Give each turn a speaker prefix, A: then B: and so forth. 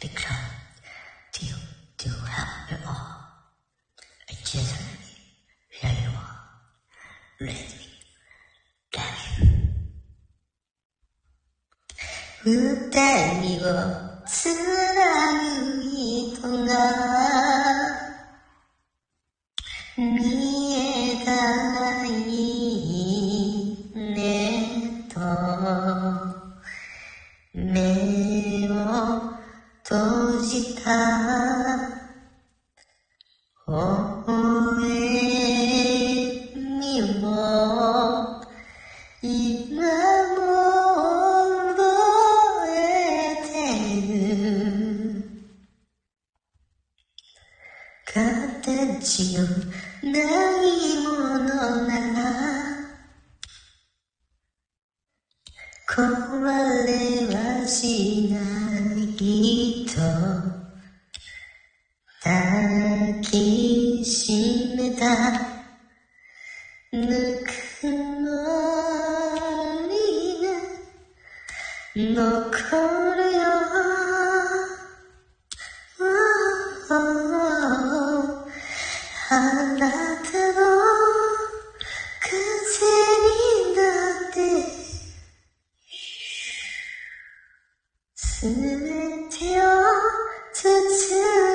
A: become to you to have it all. I just here you are. Let me love you. 二人を貫 形のないものなら壊れはしきしめた。ぬくもりが残るよ。あなたの口になって。すべてを包む。